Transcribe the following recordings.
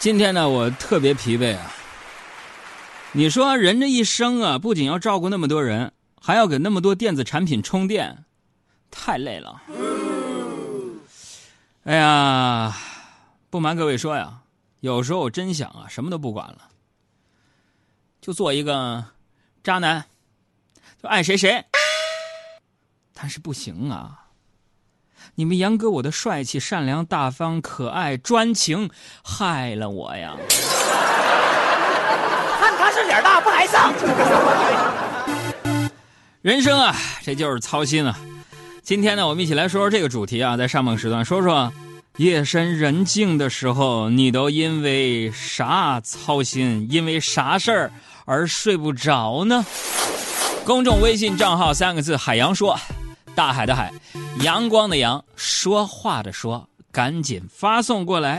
今天呢，我特别疲惫啊。你说人这一生啊，不仅要照顾那么多人，还要给那么多电子产品充电，太累了。哎呀，不瞒各位说呀，有时候我真想啊，什么都不管了，就做一个渣男，就爱谁谁。但是不行啊。你们杨哥，我的帅气、善良、大方、可爱、专情，害了我呀！看他是脸大不挨上。人生啊，这就是操心啊！今天呢，我们一起来说说这个主题啊，在上半时段说说夜深人静的时候，你都因为啥操心？因为啥事儿而睡不着呢？公众微信账号三个字：海洋说。大海的海，阳光的阳，说话的说，赶紧发送过来。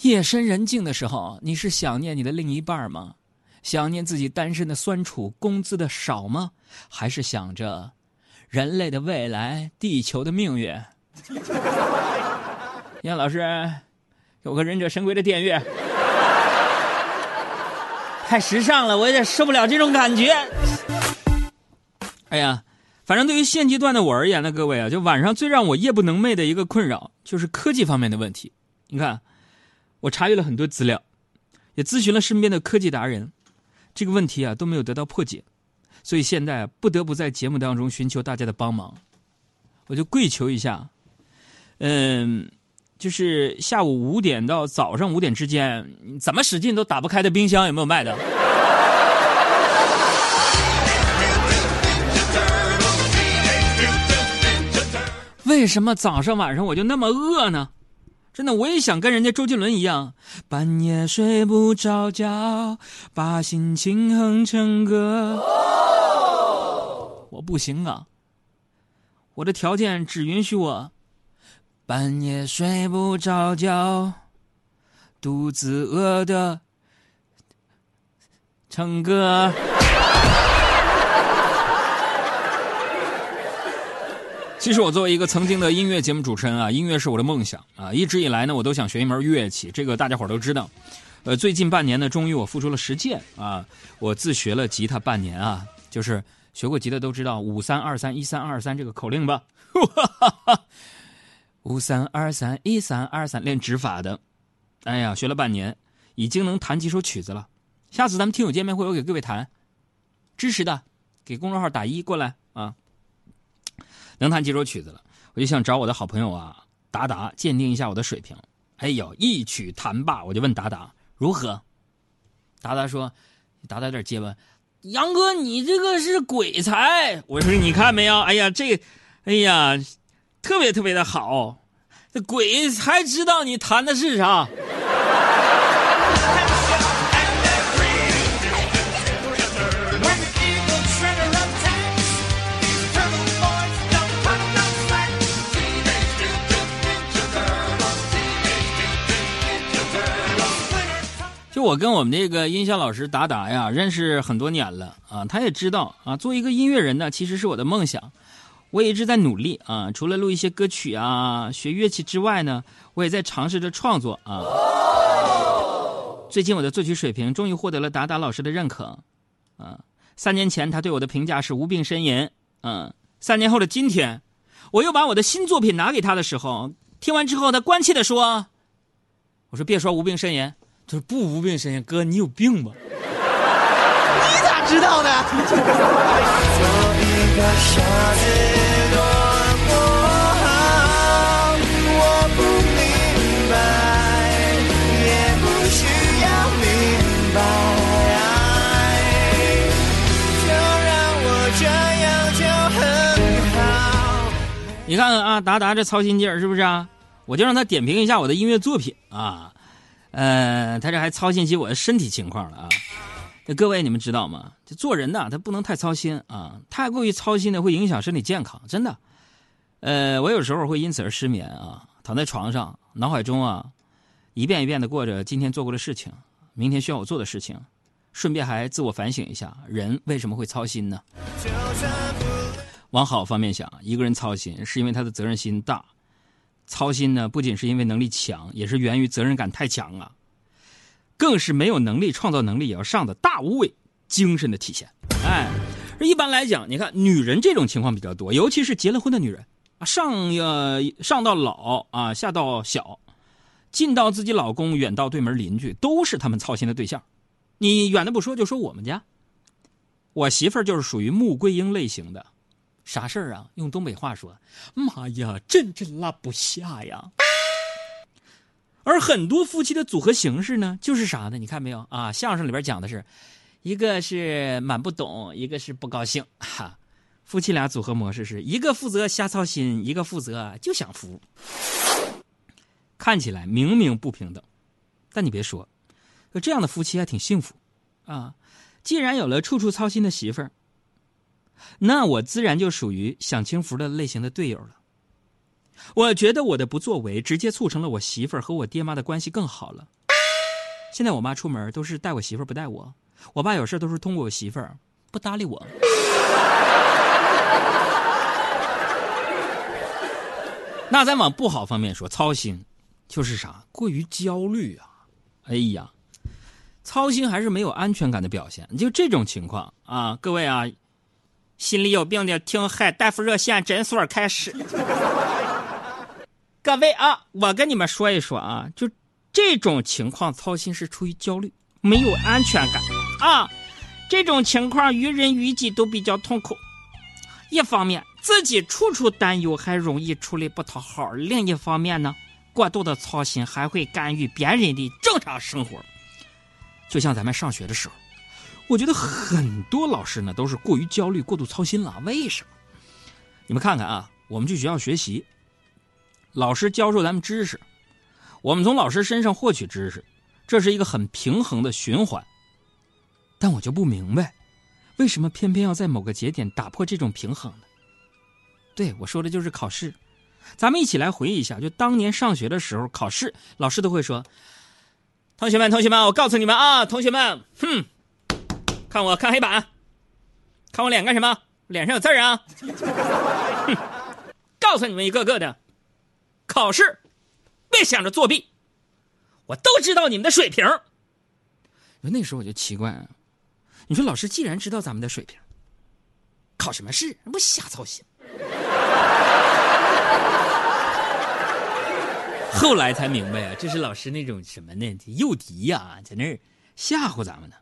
夜深人静的时候，你是想念你的另一半吗？想念自己单身的酸楚，工资的少吗？还是想着人类的未来，地球的命运？杨老师，有个忍者神龟的电乐，太时尚了，我有点受不了这种感觉。哎呀！反正对于现阶段的我而言呢，各位啊，就晚上最让我夜不能寐的一个困扰，就是科技方面的问题。你看，我查阅了很多资料，也咨询了身边的科技达人，这个问题啊都没有得到破解，所以现在不得不在节目当中寻求大家的帮忙。我就跪求一下，嗯，就是下午五点到早上五点之间，怎么使劲都打不开的冰箱有没有卖的？为什么早上晚上我就那么饿呢？真的，我也想跟人家周杰伦一样，半夜睡不着觉，把心情哼成歌。我不行啊，我的条件只允许我半夜睡不着觉，肚子饿的唱歌。其实我作为一个曾经的音乐节目主持人啊，音乐是我的梦想啊，一直以来呢，我都想学一门乐器，这个大家伙都知道。呃，最近半年呢，终于我付出了实践啊，我自学了吉他半年啊，就是学过吉他都知道五三二三一三二三这个口令吧，五三二三一三二三练指法的，哎呀，学了半年，已经能弹几首曲子了。下次咱们听友见面会，我给各位弹，支持的给公众号打一过来啊。能弹几首曲子了，我就想找我的好朋友啊，达达鉴定一下我的水平。哎呦，一曲弹罢，我就问达达如何？达达说：“达达有点结巴，杨哥，你这个是鬼才。”我说：“你看没有？哎呀，这，哎呀，特别特别的好，这鬼才知道你弹的是啥。”我跟我们这个音效老师达达呀，认识很多年了啊，他也知道啊，做一个音乐人呢，其实是我的梦想，我也一直在努力啊。除了录一些歌曲啊，学乐器之外呢，我也在尝试着创作啊。最近我的作曲水平终于获得了达达老师的认可啊。三年前他对我的评价是无病呻吟，嗯，三年后的今天，我又把我的新作品拿给他的时候，听完之后他关切的说：“我说别说无病呻吟。”他说不无病呻吟，哥你有病吧？你咋知道的？你看看啊，达达这操心劲儿是不是啊？我就让他点评一下我的音乐作品啊。呃，他这还操心起我的身体情况了啊！那各位你们知道吗？这做人呐，他不能太操心啊，太过于操心的会影响身体健康，真的。呃，我有时候会因此而失眠啊，躺在床上，脑海中啊，一遍一遍的过着今天做过的事情，明天需要我做的事情，顺便还自我反省一下，人为什么会操心呢？往好方面想，一个人操心是因为他的责任心大。操心呢，不仅是因为能力强，也是源于责任感太强啊。更是没有能力、创造能力也要上的大无畏精神的体现。哎，一般来讲，你看女人这种情况比较多，尤其是结了婚的女人啊，上呀上到老啊，下到小，近到自己老公，远到对门邻居，都是他们操心的对象。你远的不说，就说我们家，我媳妇儿就是属于穆桂英类型的，啥事儿啊？用东北话说，妈呀，真真拉不下呀。而很多夫妻的组合形式呢，就是啥呢？你看没有啊？相声里边讲的是，一个是满不懂，一个是不高兴。哈，夫妻俩组合模式是一个负责瞎操心，一个负责就想福。看起来明明不平等，但你别说。这样的夫妻还挺幸福，啊！既然有了处处操心的媳妇儿，那我自然就属于享清福的类型的队友了。我觉得我的不作为直接促成了我媳妇儿和我爹妈的关系更好了。现在我妈出门都是带我媳妇儿不带我，我爸有事都是通过我媳妇儿不搭理我。那咱往不好方面说，操心就是啥？过于焦虑啊！哎呀！操心还是没有安全感的表现，就这种情况啊，各位啊，心里有病的听海大夫热线诊所开始。各位啊，我跟你们说一说啊，就这种情况，操心是出于焦虑，没有安全感啊。这种情况于人于己都比较痛苦。一方面自己处处担忧，还容易处理不讨好；另一方面呢，过度的操心还会干预别人的正常生活。就像咱们上学的时候，我觉得很多老师呢都是过于焦虑、过度操心了。为什么？你们看看啊，我们去学校学习，老师教授咱们知识，我们从老师身上获取知识，这是一个很平衡的循环。但我就不明白，为什么偏偏要在某个节点打破这种平衡呢？对我说的就是考试。咱们一起来回忆一下，就当年上学的时候，考试老师都会说。同学们，同学们，我告诉你们啊，同学们，哼，看我看黑板，看我脸干什么？脸上有字啊！告诉你们一个个的，考试别想着作弊，我都知道你们的水平。那时候我就奇怪，你说老师既然知道咱们的水平，考什么试？不瞎操心。后来才明白啊，这是老师那种什么呢？诱敌呀，在那儿吓唬咱们呢。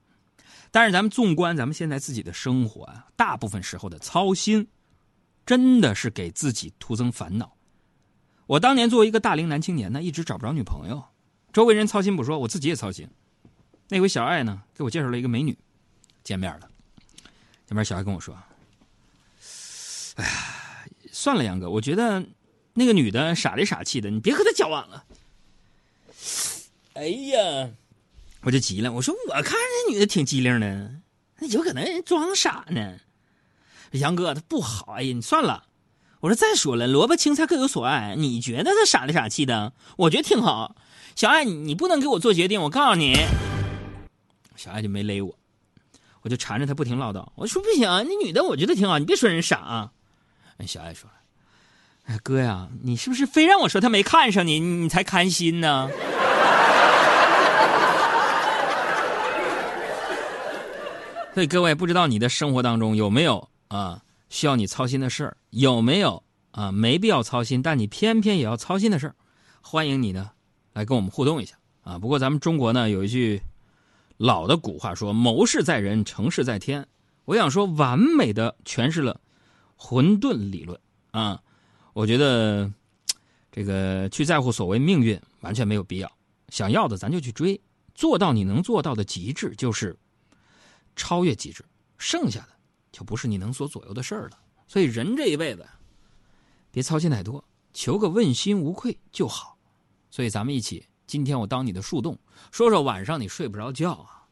但是咱们纵观咱们现在自己的生活啊，大部分时候的操心，真的是给自己徒增烦恼。我当年作为一个大龄男青年呢，一直找不着女朋友，周围人操心不说，我自己也操心。那回小爱呢，给我介绍了一个美女，见面了。见面小爱跟我说：“哎呀，算了，杨哥，我觉得。”那个女的傻里傻气的，你别和她交往了。哎呀，我就急了，我说我看这女的挺机灵的，那有可能人装傻呢。杨哥她不好，哎呀，你算了。我说再说了，萝卜青菜各有所爱，你觉得她傻里傻气的，我觉得挺好。小爱，你不能给我做决定，我告诉你。小爱就没勒我，我就缠着她不停唠叨。我说不行，那女的我觉得挺好，你别说人傻啊。小爱说了。哎，哥呀，你是不是非让我说他没看上你，你才开心呢？所以各位，不知道你的生活当中有没有啊需要你操心的事儿？有没有啊没必要操心，但你偏偏也要操心的事儿？欢迎你呢来跟我们互动一下啊！不过咱们中国呢有一句老的古话说：“谋事在人，成事在天。”我想说，完美的诠释了混沌理论啊。我觉得，这个去在乎所谓命运完全没有必要。想要的咱就去追，做到你能做到的极致就是超越极致，剩下的就不是你能所左右的事儿了。所以人这一辈子，别操心太多，求个问心无愧就好。所以咱们一起，今天我当你的树洞，说说晚上你睡不着觉啊，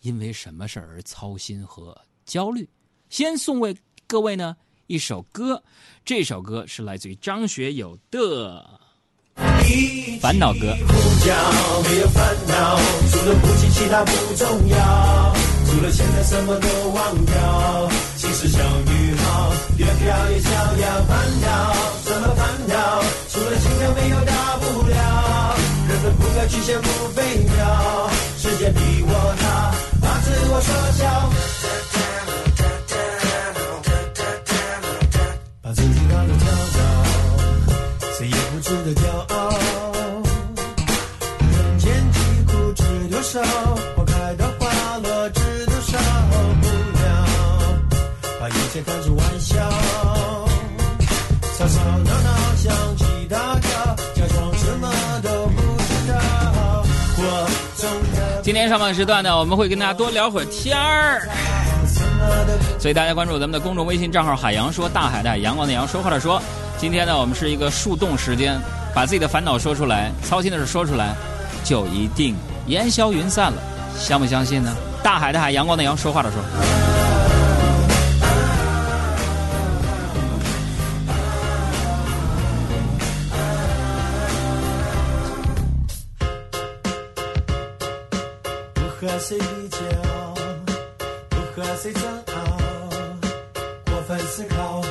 因为什么事儿而操心和焦虑？先送为各位呢。一首歌，这首歌是来自于张学友的《烦恼歌》。除了，现在什么都忘掉。心事像雨好越飘越逍遥。烦恼什么烦恼？除了心跳没有大不了。人们不该去羡慕飞鸟。今天上半时段呢，我们会跟大家多聊会儿天儿，所以大家关注咱们的公众微信账号“海洋说大海的海阳光的阳说话的说”。今天呢，我们是一个树洞时间，把自己的烦恼说出来，操心的事说出来，就一定烟消云散了。相不相信呢？大海的海，阳光的阳，说话的说。和谁比较，不和谁争拗，过分思考，